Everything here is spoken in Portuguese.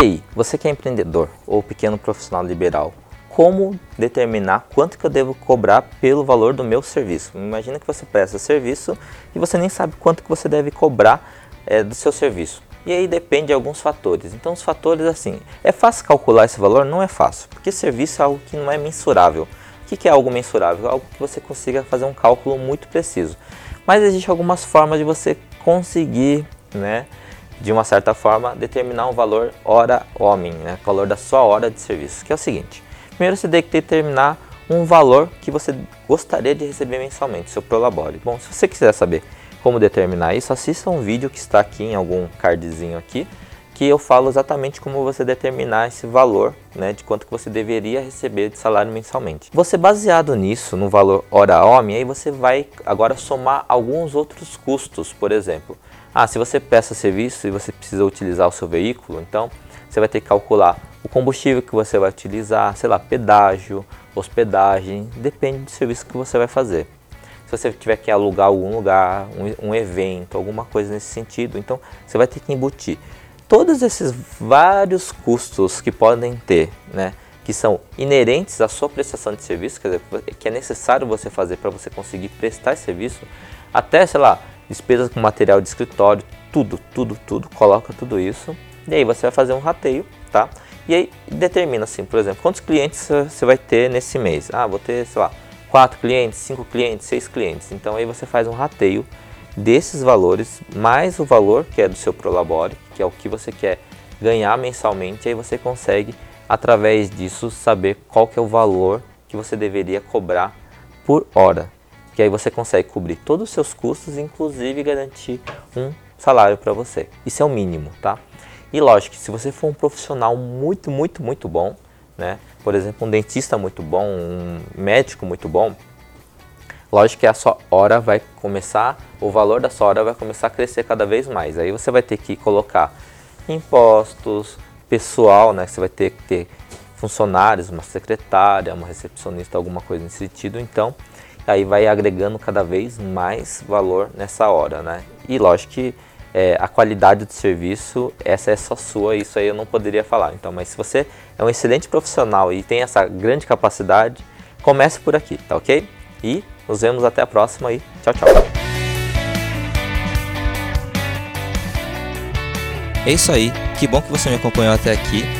E aí, você que é empreendedor ou pequeno profissional liberal, como determinar quanto que eu devo cobrar pelo valor do meu serviço? Imagina que você presta serviço e você nem sabe quanto que você deve cobrar é, do seu serviço. E aí depende de alguns fatores. Então os fatores assim, é fácil calcular esse valor? Não é fácil, porque serviço é algo que não é mensurável. O que é algo mensurável? Algo que você consiga fazer um cálculo muito preciso. Mas existem algumas formas de você conseguir, né, de uma certa forma, determinar um valor hora-homem, né? O valor da sua hora de serviço, que é o seguinte. Primeiro você tem que determinar um valor que você gostaria de receber mensalmente, seu Prolabore. Bom, se você quiser saber como determinar isso, assista um vídeo que está aqui em algum cardzinho aqui, que eu falo exatamente como você determinar esse valor, né, de quanto que você deveria receber de salário mensalmente. Você baseado nisso, no valor hora-homem, aí você vai agora somar alguns outros custos, por exemplo. Ah, se você peça serviço e você precisa utilizar o seu veículo, então você vai ter que calcular o combustível que você vai utilizar, sei lá, pedágio, hospedagem, depende do serviço que você vai fazer. Se você tiver que alugar algum lugar, um, um evento, alguma coisa nesse sentido, então você vai ter que embutir. Todos esses vários custos que podem ter, né, que são inerentes à sua prestação de serviço, quer dizer, que é necessário você fazer para você conseguir prestar esse serviço, até, sei lá, despesas com material de escritório, tudo, tudo, tudo, coloca tudo isso. E aí você vai fazer um rateio, tá? E aí determina assim, por exemplo, quantos clientes você vai ter nesse mês? Ah, vou ter, sei lá, quatro clientes, cinco clientes, seis clientes. Então aí você faz um rateio desses valores mais o valor que é do seu Prolabore, que é o que você quer ganhar mensalmente, aí você consegue através disso saber qual que é o valor que você deveria cobrar por hora que aí você consegue cobrir todos os seus custos, inclusive garantir um salário para você. Isso é o mínimo, tá? E lógico, se você for um profissional muito, muito, muito bom, né? Por exemplo, um dentista muito bom, um médico muito bom, lógico que a sua hora vai começar, o valor da sua hora vai começar a crescer cada vez mais. Aí você vai ter que colocar impostos, pessoal, né? Você vai ter que ter funcionários, uma secretária, uma recepcionista, alguma coisa nesse sentido. Então, aí vai agregando cada vez mais valor nessa hora, né? E lógico que é, a qualidade do serviço, essa é só sua, isso aí eu não poderia falar. Então, mas se você é um excelente profissional e tem essa grande capacidade, comece por aqui, tá ok? E nos vemos até a próxima e tchau, tchau. É isso aí, que bom que você me acompanhou até aqui